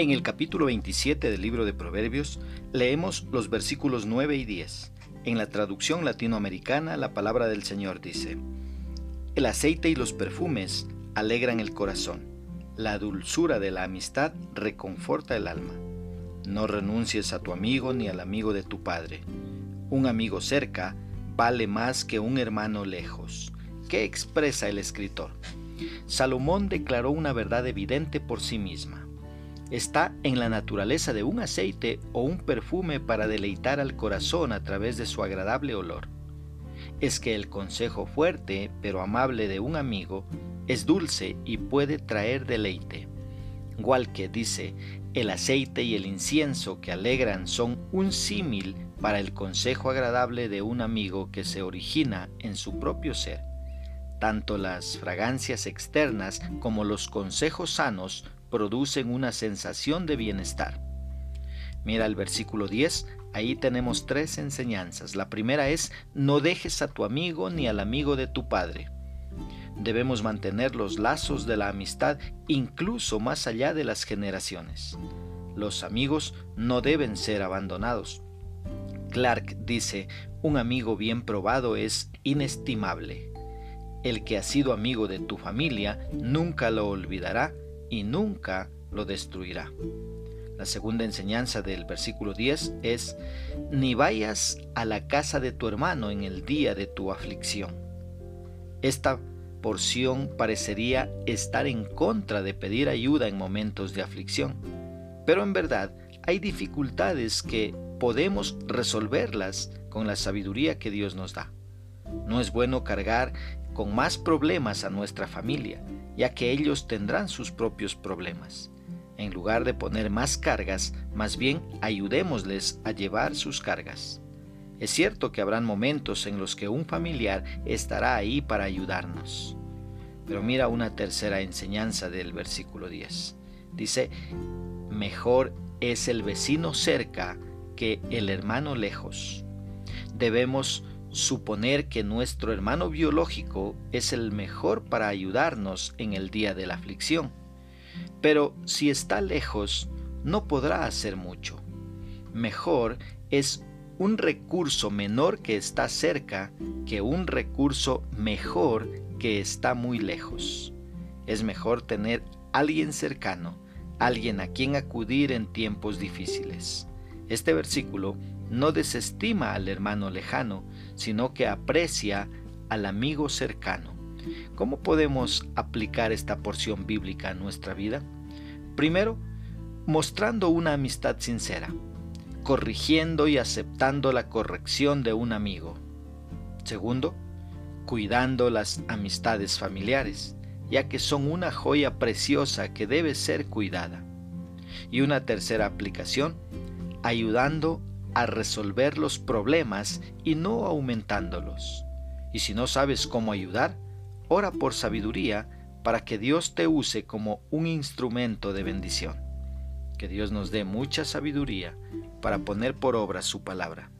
En el capítulo 27 del libro de Proverbios leemos los versículos 9 y 10. En la traducción latinoamericana la palabra del Señor dice, El aceite y los perfumes alegran el corazón, la dulzura de la amistad reconforta el alma. No renuncies a tu amigo ni al amigo de tu padre. Un amigo cerca vale más que un hermano lejos. ¿Qué expresa el escritor? Salomón declaró una verdad evidente por sí misma está en la naturaleza de un aceite o un perfume para deleitar al corazón a través de su agradable olor. Es que el consejo fuerte pero amable de un amigo es dulce y puede traer deleite. que dice, el aceite y el incienso que alegran son un símil para el consejo agradable de un amigo que se origina en su propio ser. Tanto las fragancias externas como los consejos sanos producen una sensación de bienestar. Mira el versículo 10, ahí tenemos tres enseñanzas. La primera es, no dejes a tu amigo ni al amigo de tu padre. Debemos mantener los lazos de la amistad incluso más allá de las generaciones. Los amigos no deben ser abandonados. Clark dice, un amigo bien probado es inestimable. El que ha sido amigo de tu familia nunca lo olvidará y nunca lo destruirá. La segunda enseñanza del versículo 10 es, ni vayas a la casa de tu hermano en el día de tu aflicción. Esta porción parecería estar en contra de pedir ayuda en momentos de aflicción, pero en verdad hay dificultades que podemos resolverlas con la sabiduría que Dios nos da. No es bueno cargar con más problemas a nuestra familia, ya que ellos tendrán sus propios problemas. En lugar de poner más cargas, más bien ayudémosles a llevar sus cargas. Es cierto que habrán momentos en los que un familiar estará ahí para ayudarnos. Pero mira una tercera enseñanza del versículo 10. Dice, mejor es el vecino cerca que el hermano lejos. Debemos suponer que nuestro hermano biológico es el mejor para ayudarnos en el día de la aflicción. Pero si está lejos, no podrá hacer mucho. Mejor es un recurso menor que está cerca que un recurso mejor que está muy lejos. Es mejor tener alguien cercano, alguien a quien acudir en tiempos difíciles. Este versículo no desestima al hermano lejano, sino que aprecia al amigo cercano. ¿Cómo podemos aplicar esta porción bíblica a nuestra vida? Primero, mostrando una amistad sincera, corrigiendo y aceptando la corrección de un amigo. Segundo, cuidando las amistades familiares, ya que son una joya preciosa que debe ser cuidada. Y una tercera aplicación, ayudando a resolver los problemas y no aumentándolos. Y si no sabes cómo ayudar, ora por sabiduría para que Dios te use como un instrumento de bendición. Que Dios nos dé mucha sabiduría para poner por obra su palabra.